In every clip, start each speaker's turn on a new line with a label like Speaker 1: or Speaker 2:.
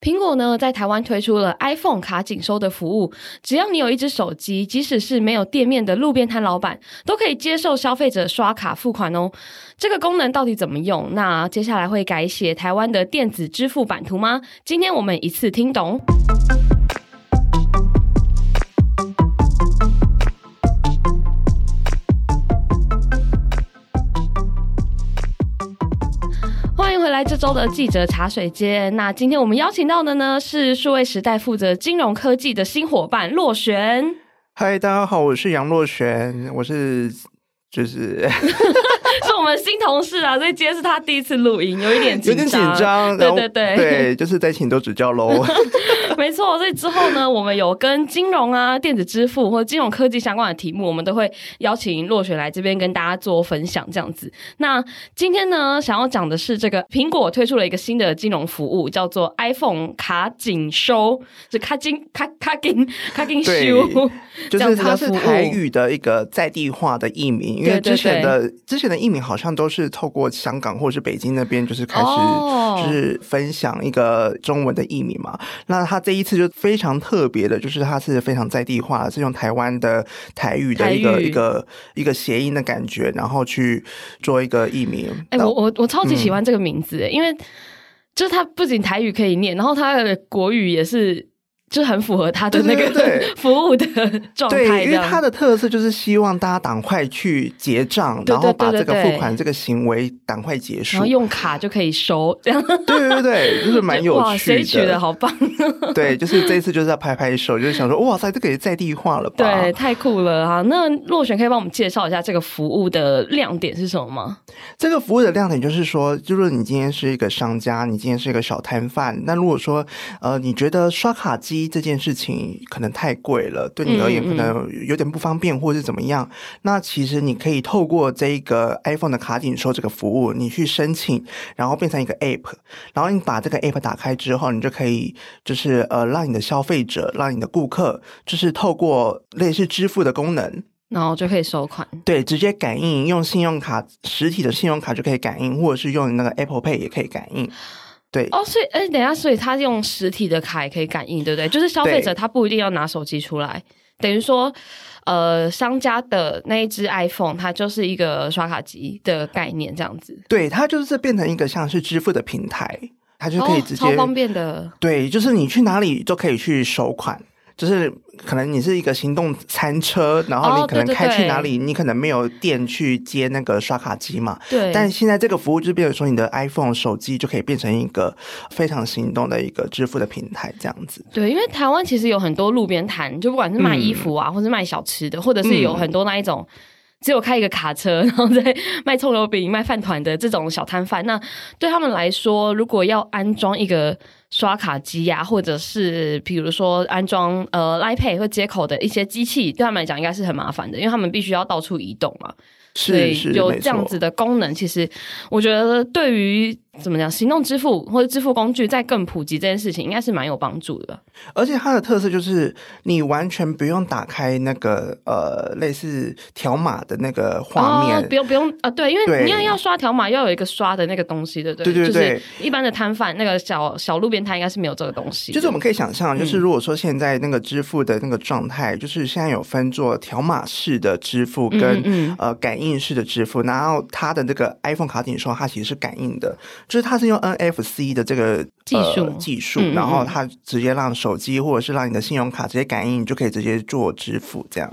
Speaker 1: 苹果呢，在台湾推出了 iPhone 卡紧收的服务，只要你有一只手机，即使是没有店面的路边摊老板，都可以接受消费者刷卡付款哦。这个功能到底怎么用？那接下来会改写台湾的电子支付版图吗？今天我们一次听懂。来这周的记者茶水间，那今天我们邀请到的呢是数位时代负责金融科技的新伙伴洛璇。
Speaker 2: 嗨，大家好，我是杨洛璇，我是就是。
Speaker 1: 是我们新同事啊，所以今天是他第一次录音，有一点
Speaker 2: 有点紧张。
Speaker 1: 对对对，
Speaker 2: 对，就是再请多指教喽。
Speaker 1: 没错，所以之后呢，我们有跟金融啊、电子支付或者金融科技相关的题目，我们都会邀请洛雪来这边跟大家做分享，这样子。那今天呢，想要讲的是这个苹果推出了一个新的金融服务，叫做 iPhone 卡紧收，是卡紧卡卡紧卡紧收，
Speaker 2: 就是它是台语的一个在地化的译名，因为之前的之前的译名。好像都是透过香港或者是北京那边，就是开始就是分享一个中文的译名嘛。Oh. 那他这一次就非常特别的，就是它是非常在地化，是用台湾的台语的一个一个一个谐音的感觉，然后去做一个译名。
Speaker 1: 哎、欸，我我我超级喜欢这个名字，嗯、因为就是它不仅台语可以念，然后它的国语也是。就很符合他的那个服务的状态，
Speaker 2: 对，因为他的特色就是希望大家赶快去结账，然后把这个付款这个行为赶快结束，
Speaker 1: 然后用卡就可以收，这样。
Speaker 2: 对对对，就是蛮有趣的。哇，谁
Speaker 1: 取的好棒！
Speaker 2: 对，就是这一次就是要拍拍手，就是想说，哇塞，这个也在地化了吧？
Speaker 1: 对，太酷了哈！那洛璇可以帮我们介绍一下这个服务的亮点是什么吗？
Speaker 2: 这个服务的亮点就是说，就是你今天是一个商家，你今天是一个小摊贩，那如果说呃，你觉得刷卡机这件事情可能太贵了，对你而言可能有点不方便，或是怎么样。嗯嗯，那其实你可以透过这个 iPhone 的卡紧收这个服务，你去申请，然后变成一个 App，然后你把这个 App 打开之后，你就可以就是呃，让你的消费者，让你的顾客，就是透过类似支付的功能，
Speaker 1: 然后就可以收款。
Speaker 2: 对，直接感应，用信用卡，实体的信用卡就可以感应，或者是用那个 Apple Pay 也可以感应。对
Speaker 1: 哦，所以哎，等一下，所以他用实体的卡也可以感应，对不对？就是消费者他不一定要拿手机出来，等于说，呃，商家的那一只 iPhone，它就是一个刷卡机的概念，这样子。
Speaker 2: 对，它就是变成一个像是支付的平台，它就可以直接、
Speaker 1: 哦、超方便的。
Speaker 2: 对，就是你去哪里都可以去收款。就是可能你是一个行动餐车，然后你可能开去哪里，你可能没有店去接那个刷卡机嘛。
Speaker 1: 对。
Speaker 2: 但现在这个服务就变成说，你的 iPhone 手机就可以变成一个非常行动的一个支付的平台，这样子。
Speaker 1: 对，因为台湾其实有很多路边摊，就不管是卖衣服啊，嗯、或是卖小吃的，或者是有很多那一种只有开一个卡车，然后在卖葱油饼、卖饭团的这种小摊贩。那对他们来说，如果要安装一个刷卡机呀、啊，或者是比如说安装呃 Line Pay 或接口的一些机器，对他们来讲应该是很麻烦的，因为他们必须要到处移动嘛。所以有这样子的功能，其实我觉得对于怎么讲，行动支付或者支付工具在更普及这件事情，应该是蛮有帮助的。
Speaker 2: 而且它的特色就是，你完全不用打开那个呃类似条码的那个画面，
Speaker 1: 哦、不用不用啊、呃，对，因为你要要刷条码，要有一个刷的那个东西，对不对？
Speaker 2: 对对对，
Speaker 1: 就是一般的摊贩那个小小路边摊应该是没有这个东西。
Speaker 2: 就是我们可以想象，就是如果说现在那个支付的那个状态，嗯、就是现在有分做条码式的支付跟嗯嗯呃感应式的支付，然后它的那个 iPhone 卡紧收，它其实是感应的，就是它是用 NFC 的这个
Speaker 1: 技术、
Speaker 2: 呃、技术，然后它直接让手机或者是让你的信用卡直接感应，你就可以直接做支付这样。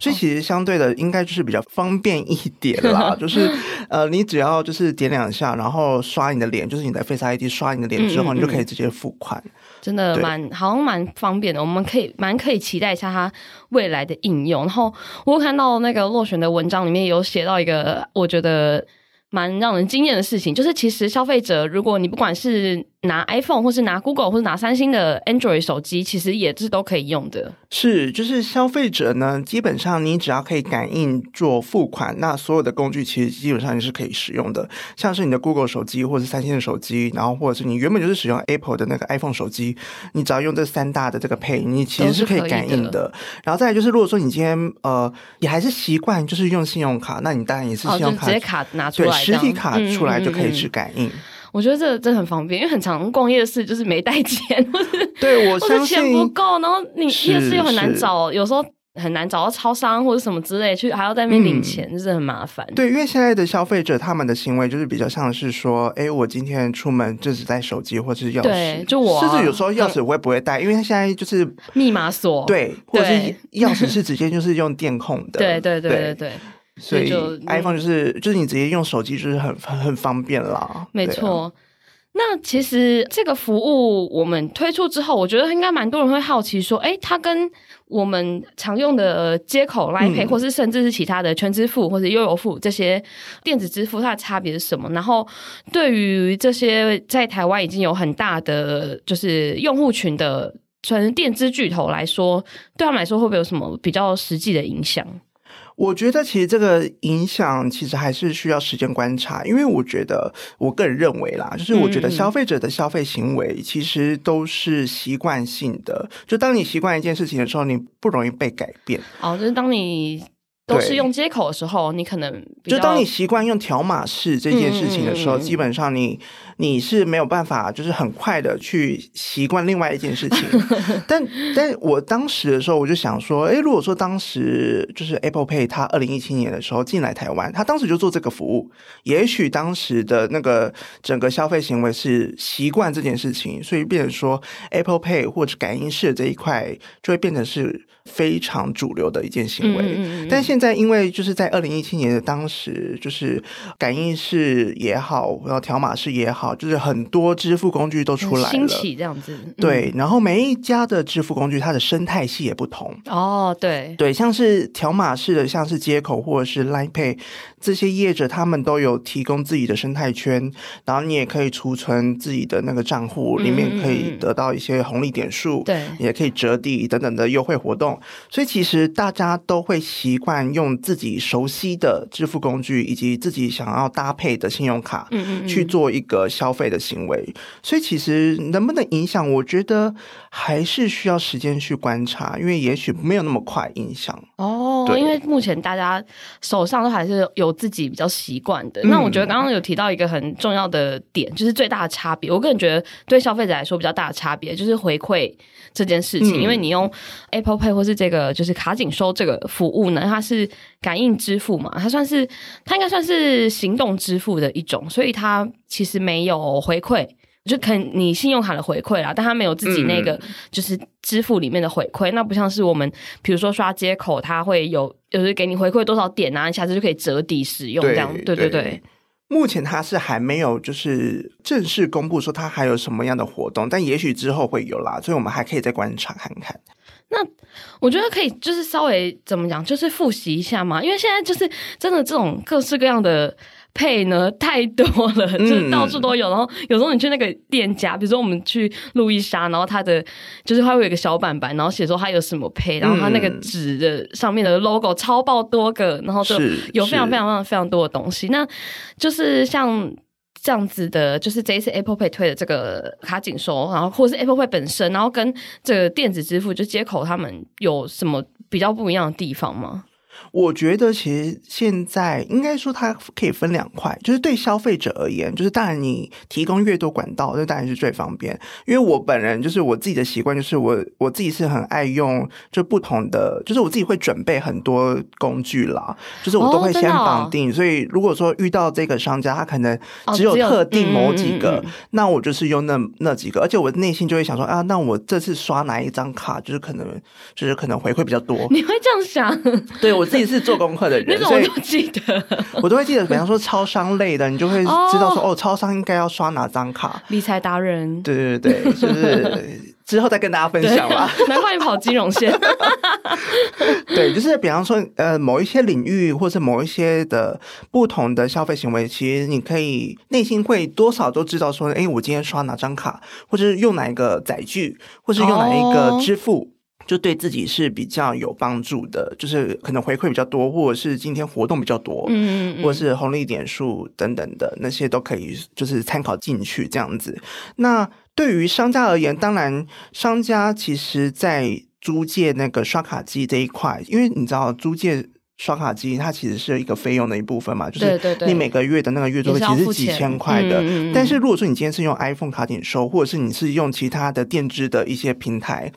Speaker 2: 所以其实相对的应该就是比较方便一点啦，就是呃，你只要就是点两下，然后刷你的脸，就是你的 Face ID 刷你的脸之后，你就可以直接付款。
Speaker 1: 真的蛮好像蛮方便的，我们可以蛮可以期待一下它未来的应用。然后我看到那个落选的文章里面有写到一个，我觉得蛮让人惊艳的事情，就是其实消费者，如果你不管是拿 iPhone 或是拿 Google 或是拿三星的 Android 手机，其实也是都可以用的。
Speaker 2: 是，就是消费者呢，基本上你只要可以感应做付款，那所有的工具其实基本上你是可以使用的。像是你的 Google 手机，或者是三星的手机，然后或者是你原本就是使用 Apple 的那个 iPhone 手机，你只要用这三大的这个 Pay，你其实是可以感应的。的然后再来就是，如果说你今天呃，你还是习惯就是用信用卡，那你当然也是信用卡、
Speaker 1: 哦、直接卡拿出来，
Speaker 2: 对，实体卡出来就可以去感应。
Speaker 1: 嗯嗯嗯我觉得这这很方便，因为很常逛夜市就是没带钱，或是
Speaker 2: 对我相信
Speaker 1: 钱不够，然后你夜市又很难找，有时候。很难找到超商或者什么之类，去还要在那边领钱，就、嗯、是很麻烦。
Speaker 2: 对，因为现在的消费者他们的行为就是比较像是说，哎，我今天出门就只带手机或者是钥匙，
Speaker 1: 对，就我、啊、
Speaker 2: 甚至有时候钥匙我也不会带，因为现在就是
Speaker 1: 密码锁，
Speaker 2: 对，或者是钥匙是直接就是用电控的，
Speaker 1: 对 对。对，对，
Speaker 2: 所以 iPhone 就是就是你直接用手机就是很很很方便啦，
Speaker 1: 没错。那其实这个服务我们推出之后，我觉得应该蛮多人会好奇说，哎，它跟我们常用的接口 Line Pay，或是甚至是其他的全支付或者悠游付这些电子支付，它的差别是什么？然后对于这些在台湾已经有很大的就是用户群的纯电支巨头来说，对他们来说会不会有什么比较实际的影响？
Speaker 2: 我觉得其实这个影响其实还是需要时间观察，因为我觉得我个人认为啦，就是我觉得消费者的消费行为其实都是习惯性的，就当你习惯一件事情的时候，你不容易被改变。
Speaker 1: 哦，就是当你。都是用接口的时候，你可能
Speaker 2: 就当你习惯用条码式这件事情的时候，嗯、基本上你你是没有办法，就是很快的去习惯另外一件事情。但但我当时的时候，我就想说，哎，如果说当时就是 Apple Pay 它二零一七年的时候进来台湾，它当时就做这个服务，也许当时的那个整个消费行为是习惯这件事情，所以变成说 Apple Pay 或者感应式这一块就会变成是非常主流的一件行为。嗯嗯，但现在因为就是在二零一七年的当时，就是感应式也好，然后条码式也好，就是很多支付工具都出来了，
Speaker 1: 兴起这样子。
Speaker 2: 对，然后每一家的支付工具，它的生态系也不同。
Speaker 1: 哦，对
Speaker 2: 对，像是条码式的，像是接口或者是 Line Pay 这些业者，他们都有提供自己的生态圈，然后你也可以储存自己的那个账户，里面可以得到一些红利点数，对，也可以折抵等等的优惠活动。所以其实大家都会习惯。用自己熟悉的支付工具，以及自己想要搭配的信用卡，去做一个消费的行为。所以其实能不能影响，我觉得还是需要时间去观察，因为也许没有那么快影响。
Speaker 1: 哦，因为目前大家手上都还是有自己比较习惯的。那我觉得刚刚有提到一个很重要的点，就是最大的差别。我个人觉得对消费者来说比较大的差别就是回馈这件事情，因为你用 Apple Pay 或是这个就是卡紧收这个服务呢，它是。是感应支付嘛？它算是，它应该算是行动支付的一种，所以它其实没有回馈，就肯你信用卡的回馈啦，但它没有自己那个就是支付里面的回馈。嗯、那不像是我们，比如说刷接口，它会有，就是给你回馈多少点啊，你下次就可以折抵使用这样。对对对，对。
Speaker 2: 目前它是还没有就是正式公布说它还有什么样的活动，但也许之后会有啦，所以我们还可以再观察看看。
Speaker 1: 那我觉得可以，就是稍微怎么讲，就是复习一下嘛，因为现在就是真的这种各式各样的 Pay 呢太多了，就是到处都有。然后有时候你去那个店家，比如说我们去路易莎，然后它的就是它会有一个小板板，然后写说它有什么 Pay，然后它那个纸的上面的 logo 超爆多个，然后就有非常非常非常非常多的东西。那就是像。这样子的，就是这一次 Apple Pay 推的这个卡紧收，然后或者是 Apple Pay 本身，然后跟这个电子支付就接口他们有什么比较不一样的地方吗？
Speaker 2: 我觉得其实现在应该说它可以分两块，就是对消费者而言，就是当然你提供越多管道，那当然是最方便。因为我本人就是我自己的习惯，就是我我自己是很爱用就不同的，就是我自己会准备很多工具啦，就是我都会先绑定。哦哦、所以如果说遇到这个商家，他可能只有特定某几个，哦嗯嗯、那我就是用那那几个，而且我内心就会想说啊，那我这次刷哪一张卡，就是可能就是可能回馈比较多。
Speaker 1: 你会这样想？
Speaker 2: 对我。自己是做功课的人，
Speaker 1: 所以我都记得，
Speaker 2: 我都会记得。比方说超商类的，你就会知道说，哦，哦，超商应该要刷哪张卡。
Speaker 1: 理财达人，
Speaker 2: 对对对，就是之后再跟大家分享吧。
Speaker 1: 难怪你跑金融线。
Speaker 2: 对，就是比方说，呃，某一些领域或是某一些的不同的消费行为，其实你可以内心会多少都知道说，哎，我今天刷哪张卡，或者是用哪一个载具，或是用哪一个支付。哦就对自己是比较有帮助的，就是可能回馈比较多，或者是今天活动比较多，嗯，嗯，或者是红利点数等等的那些都可以，就是参考进去这样子。那对于商家而言，当然商家其实在租借那个刷卡机这一块，因为你知道租借刷卡机它其实是一个费用的一部分嘛，就是你每个月的那个月租费其实是几千块的。但是如果说你今天是用 iPhone 卡点收，或者是你是用其他的电支的一些平台，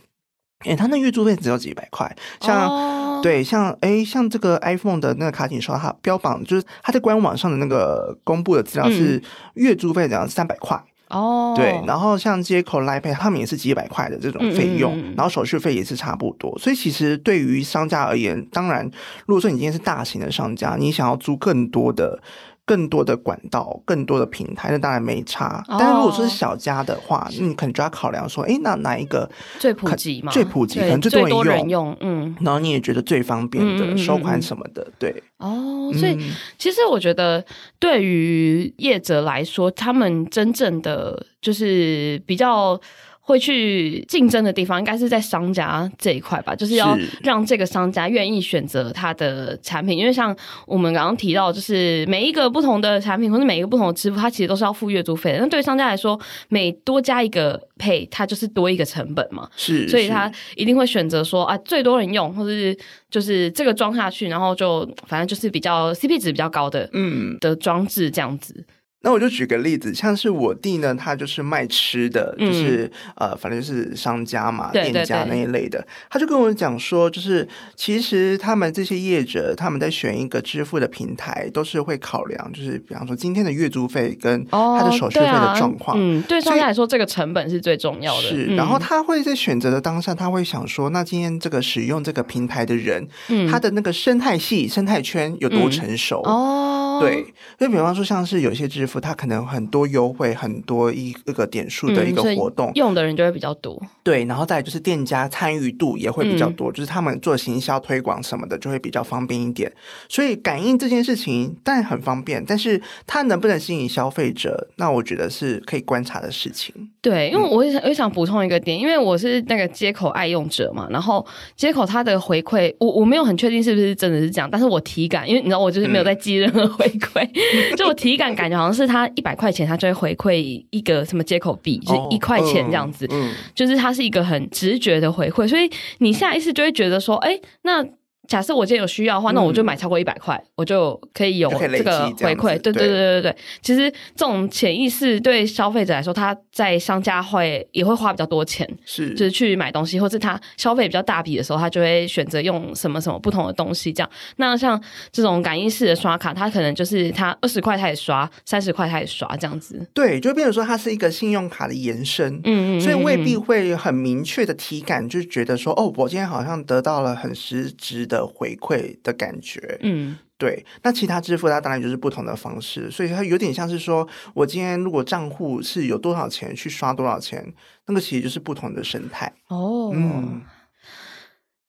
Speaker 2: 诶，他那月租费只有几百块。像、哦、对，像诶，像这个 iPhone 的那个卡点收，它标榜就是它在官网上的那个公布的资料是月租费只要三百块。嗯
Speaker 1: 哦，
Speaker 2: 对，然后像接口、Line Pay 他们也是几百块的这种费用，
Speaker 1: 嗯嗯，
Speaker 2: 然后手续费也是差不多，所以其实对于商家而言，当然，如果说你今天是大型的商家，你想要租更多的。更多的管道，更多的平台，那当然没差。但是如果说是小家的话，那、哦、你可能就要考量说，哎，那哪一个
Speaker 1: 最普及嘛？
Speaker 2: 最普及，可能最多人用，
Speaker 1: 嗯。
Speaker 2: 然后你也觉得最方便的、嗯、收款什么的，对。
Speaker 1: 哦，所以、嗯、其实我觉得，对于业者来说，他们真正的就是比较。会去竞争的地方，应该是在商家这一块吧，就是要让这个商家愿意选择他的产品，因为像我们刚刚提到，就是每一个不同的产品或者每一个不同的支付，它其实都是要付月租费的。那对商家来说，每多加一个 Pay，它就是多一个成本嘛，
Speaker 2: 是，
Speaker 1: 所以他一定会选择说啊，最多人用，或者是就是这个装下去，然后就反正就是比较 CP 值比较高的，嗯，的装置这样子。
Speaker 2: 那我就举个例子，像是我弟呢，他就是卖吃的，嗯、就是呃，反正就是商家嘛，
Speaker 1: 对对对，
Speaker 2: 店家那一类的。他就跟我讲说，就是其实他们这些业者，他们在选一个支付的平台，都是会考量，就是比方说今天的月租费跟他的手续费的状况。哦、
Speaker 1: 嗯，对商家来说，这个成本是最重要的。
Speaker 2: 是，然后他会在选择的当下，他会想说，那今天这个使用这个平台的人，嗯、他的那个生态系、生态圈有多成熟？
Speaker 1: 嗯、哦，
Speaker 2: 对，就比方说像是有些支付。它可能很多优惠，很多一个个点数的一个活动，
Speaker 1: 嗯、用的人就会比较多。
Speaker 2: 对，然后再就是店家参与度也会比较多，嗯、就是他们做行销推广什么的就会比较方便一点。所以感应这件事情当然很方便，但是它能不能吸引消费者，那我觉得是可以观察的事情。
Speaker 1: 对，因为我也想，我也想补充一个点，因为我是那个接口爱用者嘛，然后接口它的回馈，我我没有很确定是不是真的是这样，但是我体感，因为你知道我就是没有在记任何回馈，嗯、就我体感感觉好像是。他一百块钱，他就会回馈一个什么接口币，就是一块钱这样子，哦嗯嗯、就是它是一个很直觉的回馈，所以你下意识就会觉得说，哎，那。假设我今天有需要的话，那我就买超过一百块，嗯、我就可以有这个回馈。对对对对对，其实这种潜意识对消费者来说，他在商家会也会花比较多钱，
Speaker 2: 是
Speaker 1: 就是去买东西，或者他消费比较大笔的时候，他就会选择用什么什么不同的东西这样。那像这种感应式的刷卡，他可能就是他二十块他也刷，三十块他也刷这样子。
Speaker 2: 对，就变成说它是一个信用卡的延伸，嗯，嗯嗯，所以未必会很明确的体感，就觉得说哦，我今天好像得到了很实质的。回馈的感觉，嗯，对。那其他支付它当然就是不同的方式，所以它有点像是说，我今天如果账户是有多少钱去刷多少钱，那个其实就是不同的生态。
Speaker 1: 哦，嗯。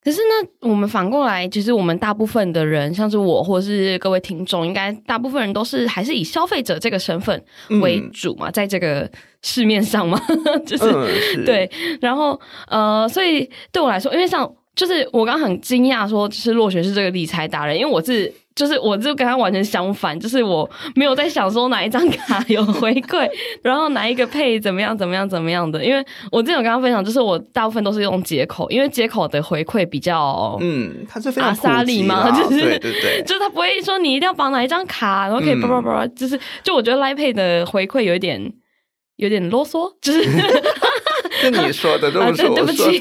Speaker 1: 可是呢，我们反过来，其实我们大部分的人，像是我或是各位听众，应该大部分人都是还是以消费者这个身份为主嘛，嗯、在这个市面上嘛，就是、嗯、是对。然后呃，所以对我来说，因为像。就是我刚刚很惊讶，说就是洛雪是这个理财达人，因为我是就是我就跟他完全相反，就是我没有在想说哪一张卡有回馈，然后哪一个配怎么样怎么样怎么样的，因为我之前有跟他分享，就是我大部分都是用接口，因为接口的回馈比较
Speaker 2: 嗯，他是非常
Speaker 1: 阿萨里嘛，就是
Speaker 2: 对对对，
Speaker 1: 就是他不会说你一定要绑哪一张卡，然后可以叭叭叭，就是就我觉得 Line Pay 的回馈有一点有点啰嗦，就是。
Speaker 2: 是你说的，对不起，
Speaker 1: 对不起，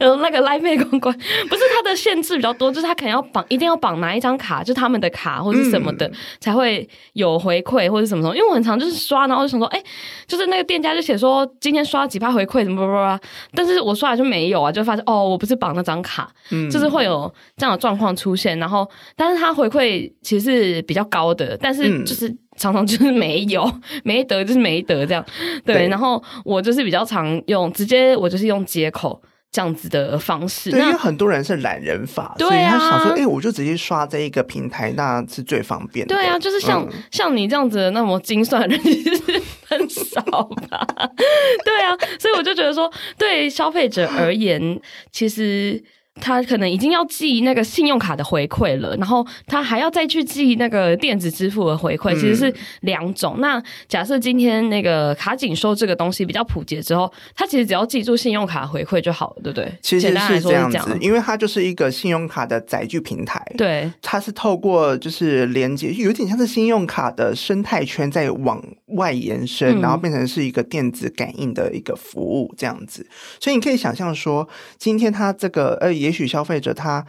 Speaker 1: 有那个 Line Pay 公关，不是它的限制比较多，就是他可能要绑，一定要绑哪一张卡，就是他们的卡或者什么的，嗯、才会有回馈或者什么什么。因为我很常就是刷，然后就想说，哎、欸，就是那个店家就写说今天刷几趴回馈，什么什么，但是我刷了就没有啊，就发现哦，我不是绑那张卡，嗯、就是会有这样的状况出现。然后，但是他回馈其实是比较高的，但是就是。嗯常常就是没有，没得就是没得这样，对。对，然后我就是比较常用，直接我就是用接口这样子的方式。
Speaker 2: 对，因为很多人是懒人法，
Speaker 1: 对啊，
Speaker 2: 所以他想说，哎、欸，我就直接刷这一个平台，那是最方便的。
Speaker 1: 对啊，就是像、嗯、像你这样子的那么精算的人其实很少吧？对啊，所以我就觉得说，对消费者而言，其实。他可能已经要记那个信用卡的回馈了，然后他还要再去记那个电子支付的回馈，其实是两种。嗯、那假设今天那个卡紧收这个东西比较普及之后，他其实只要记住信用卡回馈就好了，对不对？
Speaker 2: 其实是这样子，因为它就是一个信用卡的载具平台，
Speaker 1: 对，
Speaker 2: 它是透过就是连接，有点像是信用卡的生态圈在往外延伸，嗯、然后变成是一个电子感应的一个服务这样子。所以你可以想象说，今天他这个呃，也也许消费者他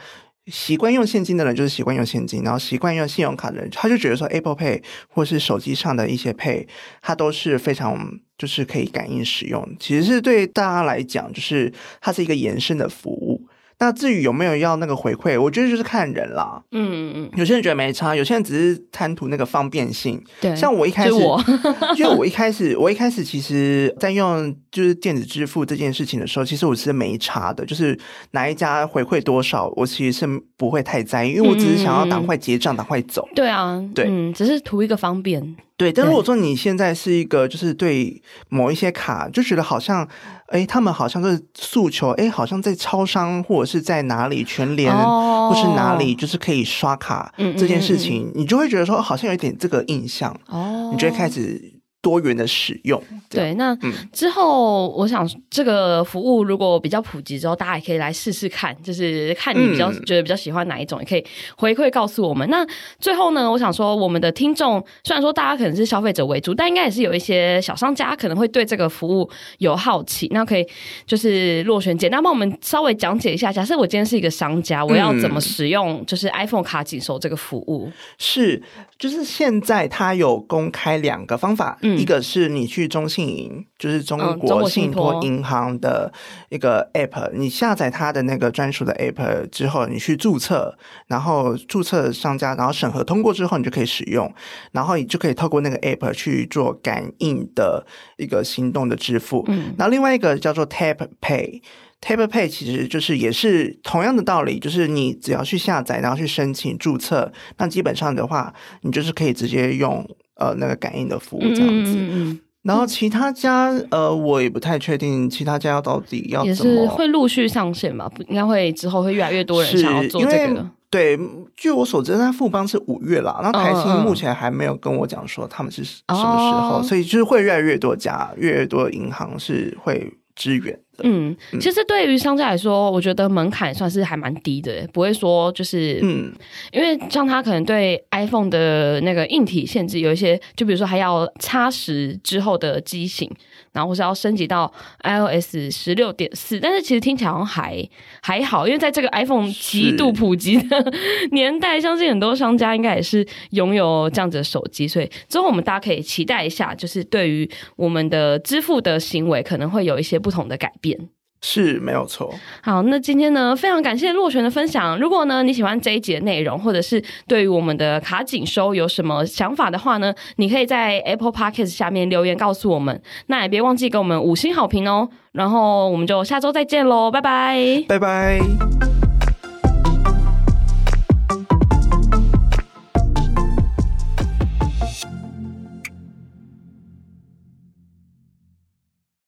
Speaker 2: 习惯用现金的人就是习惯用现金，然后习惯用信用卡的人，他就觉得说 Apple Pay 或是手机上的一些 Pay，它都是非常就是可以感应使用。其实是对大家来讲，就是它是一个延伸的服务。那至于有没有要那个回馈，我觉得就是看人啦。嗯嗯嗯，有些人觉得没差，有些人只是贪图那个方便性。
Speaker 1: 对，
Speaker 2: 像我一开始，我 因为我一开始，我一开始其实在用就是电子支付这件事情的时候，其实我是没差的，就是哪一家回馈多少，我其实是不会太在意，因为我只是想要赶快结账，赶快走。
Speaker 1: 对啊，
Speaker 2: 对，
Speaker 1: 嗯，只是图一个方便。
Speaker 2: 对，但如果说你现在是一个，就是对某一些卡就觉得好像，哎，他们好像是诉求，哎，好像在超商或者是在哪里全联，或是哪里就是可以刷卡这件事情，嗯嗯。嗯嗯，你就会觉得说好像有点这个印象，哦，你就会开始。多元的使用，
Speaker 1: 对，那之后我想这个服务如果比较普及之后，大家也可以来试试看，就是看你比较觉得比较喜欢哪一种，也可以回馈告诉我们。那最后呢，我想说我们的听众虽然说大家可能是消费者为主，但应该也是有一些小商家可能会对这个服务有好奇。那可以就是落选简单帮我们稍微讲解一下，假设我今天是一个商家，我要怎么使用就是 iPhone 卡紧收这个服务？
Speaker 2: 是，就是现在它有公开两个方法。一个是你去中信银，就是中国信托银行的一个 app，你下载它的那个专属的 app 之后，你去注册，然后注册商家，然后审核通过之后，你就可以使用，然后你就可以透过那个 app 去做感应的一个行动的支付。嗯，然后另外一个叫做 Tap Pay，Tap Pay 其实就是也是同样的道理，就是你只要去下载，然后去申请注册，那基本上的话，你就是可以直接用。呃，那个感应的服务这样子，嗯嗯嗯，然后其他家呃，我也不太确定其他家要到底要怎么，
Speaker 1: 也是会陆续上线吧？应该会之后会越来越多人想要做这个。
Speaker 2: 对，据我所知，那富邦是五月啦，然后台新目前还没有跟我讲说他们是什么时候，所以就是会越来越多家，越来越多银行是会支援。
Speaker 1: 嗯，其实对于商家来说，我觉得门槛算是还蛮低的，不会说就是，嗯，因为像他可能对 iPhone 的那个硬体限制有一些，就比如说还要插十之后的机型，然后或是要升级到 iOS 十六点四，但是其实听起来好像还还好，因为在这个 iPhone 极度普及的 年代，相信很多商家应该也是拥有这样子的手机，所以之后我们大家可以期待一下，就是对于我们的支付的行为可能会有一些不同的改变。
Speaker 2: 是没有错。
Speaker 1: 好，那今天呢，非常感谢洛璇的分享。如果呢你喜欢这一集的内容，或者是对于我们的卡紧收有什么想法的话呢，你可以在 Apple Podcast 下面留言告诉我们。那也别忘记给我们五星好评哦。然后我们就下周再见喽，拜拜，
Speaker 2: 拜拜。